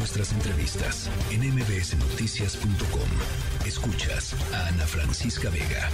nuestras entrevistas en mbsnoticias.com. Escuchas a Ana Francisca Vega.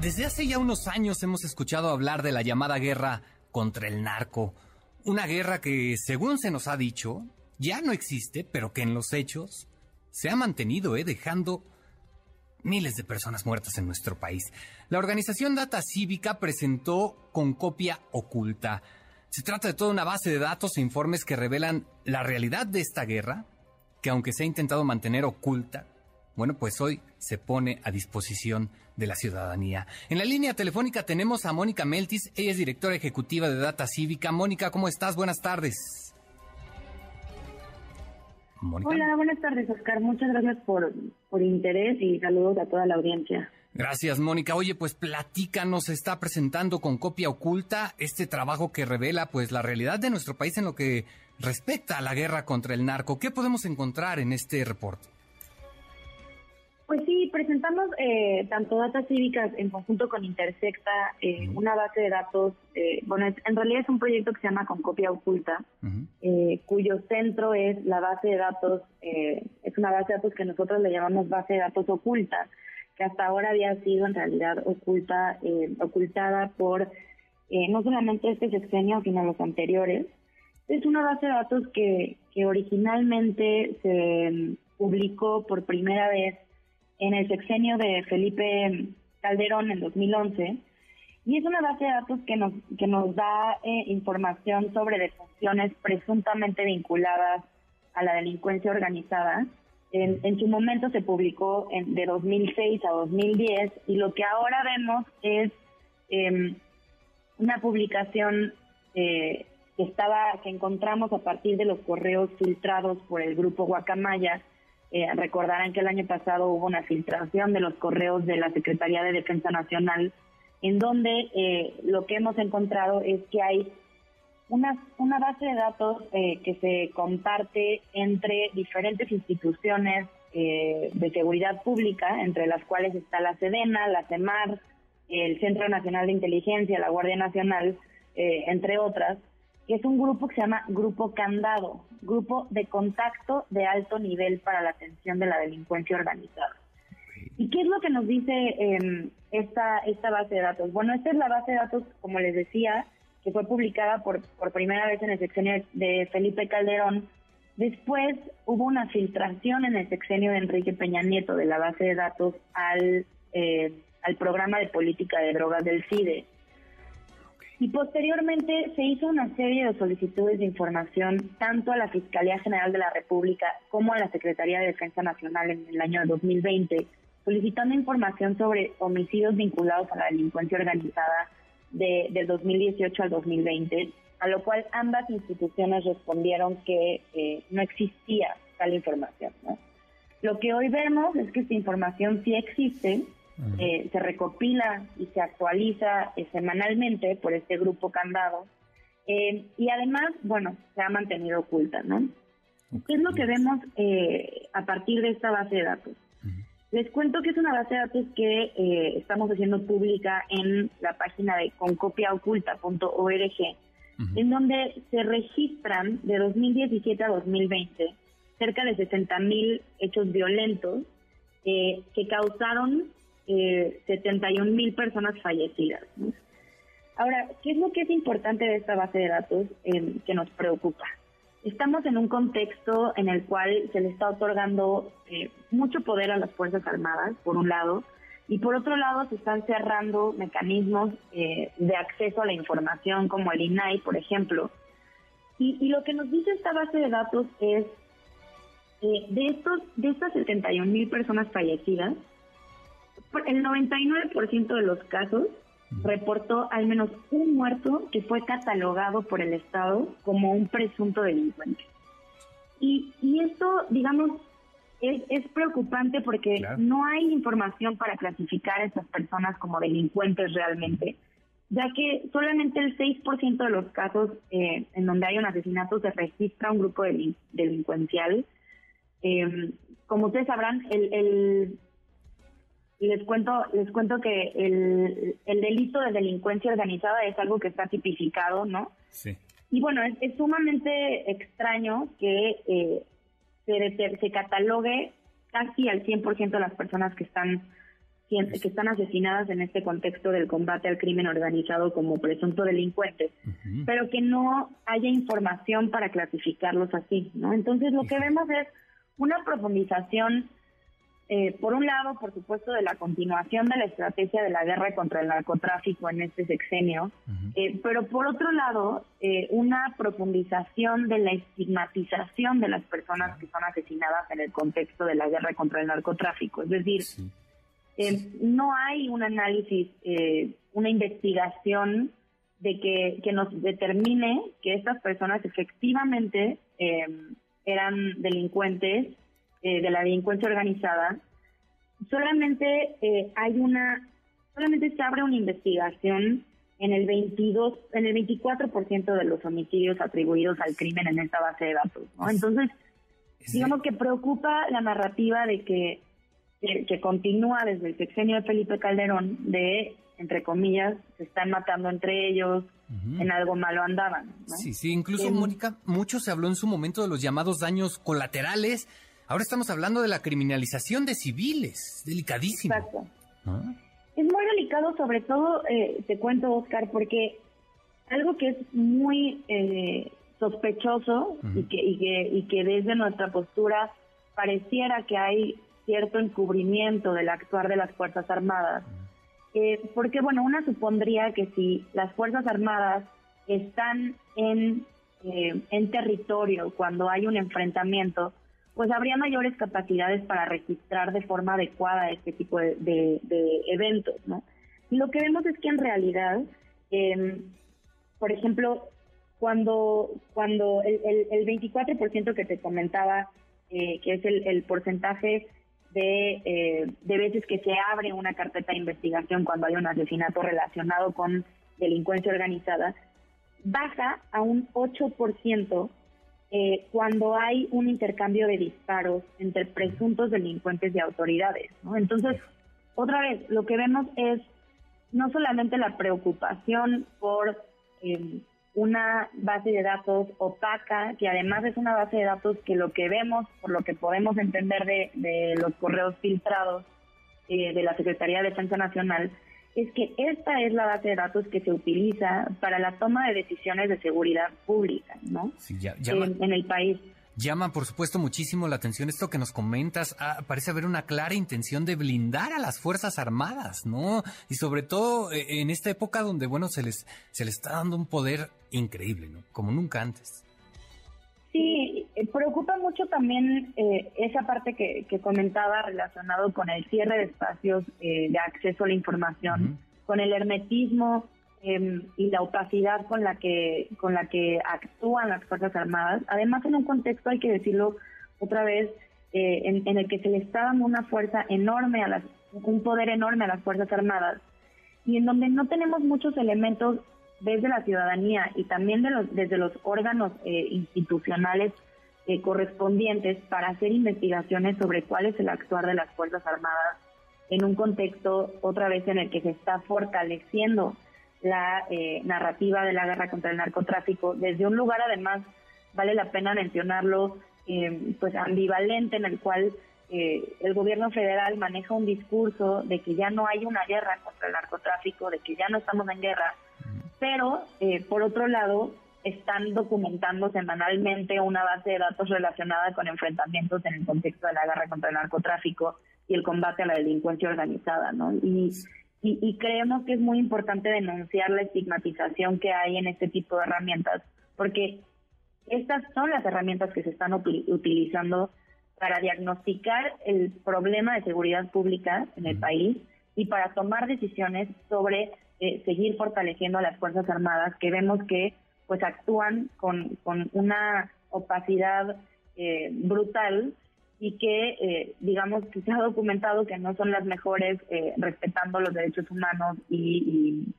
Desde hace ya unos años hemos escuchado hablar de la llamada guerra contra el narco. Una guerra que, según se nos ha dicho, ya no existe, pero que en los hechos se ha mantenido, ¿eh? dejando miles de personas muertas en nuestro país. La organización Data Cívica presentó con copia oculta se trata de toda una base de datos e informes que revelan la realidad de esta guerra, que aunque se ha intentado mantener oculta, bueno, pues hoy se pone a disposición de la ciudadanía. En la línea telefónica tenemos a Mónica Meltis, ella es directora ejecutiva de Data Cívica. Mónica, ¿cómo estás? Buenas tardes. Hola, buenas tardes, Oscar. Muchas gracias por, por interés y saludos a toda la audiencia. Gracias, Mónica. Oye, pues platícanos, está presentando con copia oculta este trabajo que revela pues la realidad de nuestro país en lo que respecta a la guerra contra el narco. ¿Qué podemos encontrar en este reporte? Pues sí, presentamos eh, tanto datas cívicas en conjunto con Intersecta, eh, una base de datos, eh, bueno, en realidad es un proyecto que se llama Con Copia Oculta, cuyo centro es la base de datos, es una base de datos que nosotros le llamamos base de datos oculta, que hasta ahora había sido en realidad oculta, eh, ocultada por eh, no solamente este sexenio, sino los anteriores. Es una base de datos que, que originalmente se mm, publicó por primera vez en el sexenio de Felipe Calderón en 2011 y es una base de datos que nos que nos da eh, información sobre defunciones presuntamente vinculadas a la delincuencia organizada en, su momento se publicó en, de 2006 a 2010 y lo que ahora vemos es em, una publicación eh, que estaba que encontramos a partir de los correos filtrados por el grupo Guacamaya. Eh, recordarán que el año pasado hubo una filtración de los correos de la Secretaría de Defensa Nacional, en donde eh, lo que hemos encontrado es que hay una, una base de datos eh, que se comparte entre diferentes instituciones eh, de seguridad pública, entre las cuales está la SEDENA, la CEMAR, el Centro Nacional de Inteligencia, la Guardia Nacional, eh, entre otras, que es un grupo que se llama Grupo Candado, Grupo de Contacto de Alto Nivel para la Atención de la Delincuencia Organizada. ¿Y qué es lo que nos dice em, esta, esta base de datos? Bueno, esta es la base de datos, como les decía, que fue publicada por, por primera vez en el sexenio de Felipe Calderón. Después hubo una filtración en el sexenio de Enrique Peña Nieto de la base de datos al, eh, al programa de política de drogas del CIDE. Y posteriormente se hizo una serie de solicitudes de información tanto a la Fiscalía General de la República como a la Secretaría de Defensa Nacional en el año 2020, solicitando información sobre homicidios vinculados a la delincuencia organizada de, del 2018 al 2020, a lo cual ambas instituciones respondieron que eh, no existía tal información. Lo que hoy vemos es que esta información sí existe, eh, se recopila y se actualiza eh, semanalmente por este grupo candado y además, bueno, se ha mantenido oculta, ¿no? ¿Qué es lo que vemos a partir de esta base de datos? Les cuento que es una base de datos que eh, estamos haciendo pública en la página de concopiaoculta.org, en donde se registran de 2017 a 2020 cerca de 60 mil hechos violentos eh, que causaron eh, 71 mil personas fallecidas. Ahora, ¿qué es lo que es importante de esta base de datos eh, que nos preocupa? Estamos en un contexto en el cual se le está otorgando eh, mucho poder a las Fuerzas Armadas, por un lado, y por otro lado se están cerrando mecanismos eh, de acceso a la información como el INAI, por ejemplo. Y, lo que nos dice esta base de datos es, eh, de, estos, de estas 71 mil personas fallecidas, el 99% de los casos reportó al menos un muerto que fue catalogado por el Estado como un presunto delincuente. Y, y esto, digamos, es, es preocupante porque no hay información para clasificar a estas personas como delincuentes realmente, ya que solamente el 6% de los casos eh, en donde hay un asesinato se registra un grupo delincuencial. Eh, como ustedes sabrán, el, el les cuento les cuento que el, el delito de delincuencia organizada es algo que está tipificado, ¿no? Sí. Y bueno, es, sumamente extraño que eh, se, se catalogue casi al 100% de las personas que están que están asesinadas en este contexto del combate al crimen organizado como presunto delincuentes, pero que no haya información para clasificarlos así, ¿no? Entonces lo que vemos es una profundización, eh, por un lado, por supuesto, de la continuación de la estrategia de la guerra contra el narcotráfico en este sexenio, eh, pero por otro lado, eh, una profundización de la estigmatización de las personas que son asesinadas en el contexto de la guerra contra el narcotráfico. Es decir, eh, no hay un análisis, eh, una investigación de que, que, nos determine que estas personas efectivamente eran delincuentes de la delincuencia organizada. Solamente hay una, solamente se abre una investigación en el 22, en el 24% de los homicidios atribuidos al crimen en esta base de datos. Entonces, digamos que preocupa la narrativa de que que, continúa desde el sexenio de Felipe Calderón de, entre comillas, se están matando entre ellos, en algo malo andaban. Sí, sí, incluso Mónica, mucho se habló en su momento de los llamados daños colaterales. Ahora estamos hablando de la criminalización de civiles, delicadísimo. Exacto. Es muy delicado, sobre todo, eh, te cuento, Oscar, porque algo que es muy eh, sospechoso y, que, y, que, y que desde nuestra postura pareciera que hay cierto encubrimiento del actuar de las Fuerzas Armadas. Eh, porque, bueno, una supondría que si las Fuerzas Armadas están en, eh, en territorio cuando hay un enfrentamiento, pues habría mayores capacidades para registrar de forma adecuada este tipo de, eventos, ¿no? Lo que vemos es que en realidad, em, por ejemplo, cuando, cuando el, el, 24% que te comentaba, eh, que es el, el porcentaje de, eh, de veces que se abre una carpeta de investigación cuando hay un asesinato relacionado con delincuencia organizada, baja a un 8% eh, cuando hay un intercambio de disparos entre presuntos delincuentes y autoridades. Entonces, otra vez, lo que vemos es no solamente la preocupación por eh, una base de datos opaca, que además es una base de datos que lo que vemos, por lo que podemos entender de, los correos filtrados eh, de la Secretaría de Defensa Nacional, es que esta es la base de datos que se utiliza para la toma de decisiones de seguridad pública, ¿no? en el país. Llama, por supuesto, muchísimo la atención esto que nos comentas. Ah, parece haber una clara intención de blindar a las Fuerzas Armadas, ¿no? Y sobre todo eh, en esta época donde, bueno, se les, se les está dando un poder increíble, ¿no? Como nunca antes. Sí, eh, preocupa mucho también eh, esa parte que, comentaba relacionado con el cierre de espacios de acceso a la información, con el hermetismo Em, y la opacidad con la que con la que actúan las fuerzas armadas. Además en un contexto hay que decirlo otra vez eh, en, el que se le está dando una fuerza enorme a las un poder enorme a las fuerzas armadas y en donde no tenemos muchos elementos desde la ciudadanía y también de los, desde los órganos eh, institucionales eh, correspondientes para hacer investigaciones sobre cuál es el actuar de las fuerzas armadas en un contexto otra vez en el que se está fortaleciendo la eh, narrativa de la guerra contra el narcotráfico desde un lugar además vale la pena mencionarlo eh, pues ambivalente en el cual eh, el gobierno federal maneja un discurso de que ya no hay una guerra contra el narcotráfico de que ya no estamos en guerra pero por otro lado están documentando semanalmente una base de datos relacionada con enfrentamientos en el contexto de la guerra contra el narcotráfico y el combate a la delincuencia organizada, ¿no? Y y, creemos que es muy importante denunciar la estigmatización que hay en este tipo de herramientas, porque estas son las herramientas que se están utilizando para diagnosticar el problema de seguridad pública en el país y para tomar decisiones sobre eh, seguir fortaleciendo a las Fuerzas Armadas, que vemos que pues actúan con, con una opacidad eh, brutal y que, eh, digamos, que se ha documentado que no son las mejores eh, respetando los derechos humanos y,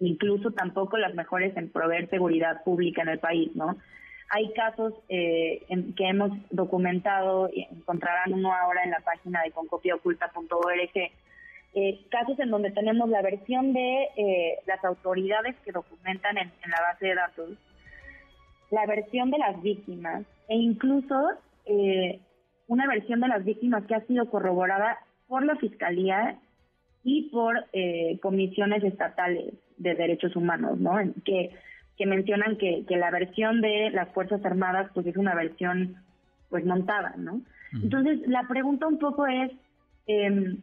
incluso tampoco las mejores en proveer seguridad pública en el país, ¿no? Hay casos eh, en, que hemos documentado, encontrarán uno ahora en la página de concopiaoculta.org, casos en donde tenemos la versión de las autoridades que documentan en, en la base de datos la versión de las víctimas e incluso eh, una versión de las víctimas que ha sido corroborada por la Fiscalía y por eh, comisiones estatales de derechos humanos, ¿no? Que, que mencionan que, que la versión de las Fuerzas Armadas pues es una versión pues montada, ¿no? Entonces, la pregunta un poco es, eh,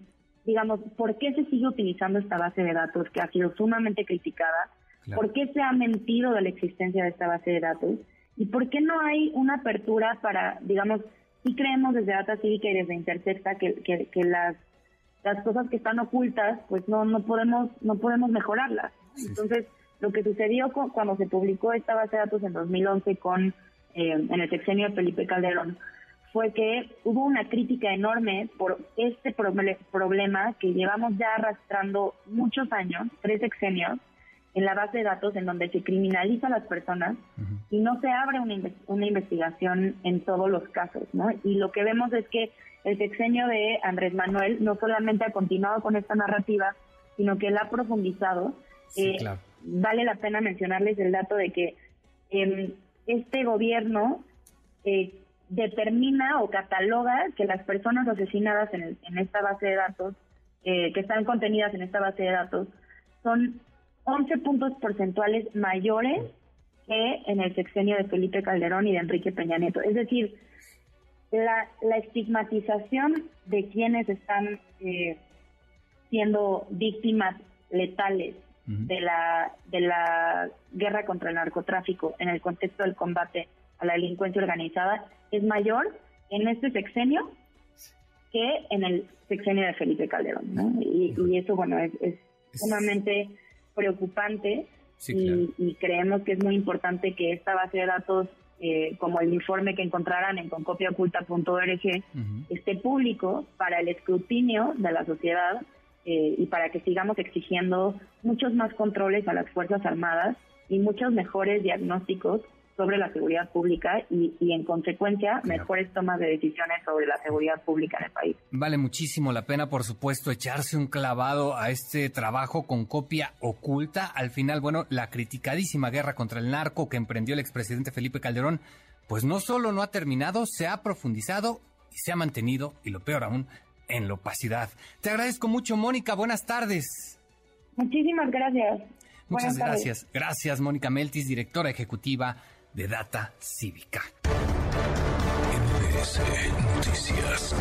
digamos, ¿por qué se sigue utilizando esta base de datos que ha sido sumamente criticada? ¿Por qué se ha mentido de la existencia de esta base de datos? ¿Y por qué no hay una apertura para, digamos, si creemos desde Data Cívica y desde Intersecta que, que, que las las cosas que están ocultas, pues no no podemos no podemos mejorarlas. Entonces, lo que sucedió cuando se publicó esta base de datos en 2011 con eh, en el sexenio de Felipe Calderón fue que hubo una crítica enorme por este problema que llevamos ya arrastrando muchos años, tres sexenios, en la base de datos en donde se criminaliza a las personas y no se abre una, una investigación en todos los casos, ¿no? Y lo que vemos es que el sexenio de Andrés Manuel no solamente ha continuado con esta narrativa, sino que la ha profundizado. Eh, vale la pena mencionarles el dato de que em, este gobierno eh, determina o cataloga que las personas asesinadas en, esta base de datos, eh, que están contenidas en esta base de datos, son 11 puntos porcentuales mayores que en el sexenio de Felipe Calderón y de Enrique Peña Nieto. Es decir, la, la estigmatización de quienes están eh, siendo víctimas letales de la de la guerra contra el narcotráfico en el contexto del combate a la delincuencia organizada es mayor en este sexenio que en el sexenio de Felipe Calderón, ¿no? Y, eso, bueno, es, sumamente preocupante y, y, creemos que es muy importante que esta base de datos eh, como el informe que encontrarán en concopiaoculta.org, esté público para el escrutinio de la sociedad eh, y para que sigamos exigiendo muchos más controles a las Fuerzas Armadas y muchos mejores diagnósticos sobre la seguridad pública y, en consecuencia mejores tomas de decisiones sobre la seguridad pública en el país. Vale muchísimo la pena, por supuesto, echarse un clavado a este trabajo con copia oculta. Al final, bueno, la criticadísima guerra contra el narco que emprendió el expresidente Felipe Calderón, pues no solo no ha terminado, se ha profundizado y se ha mantenido, y lo peor aún, en la opacidad. Te agradezco mucho, Mónica. Buenas tardes. Muchísimas gracias. Muchas gracias. Gracias, Mónica Meltis, directora ejecutiva de Data Cívica. Noticias.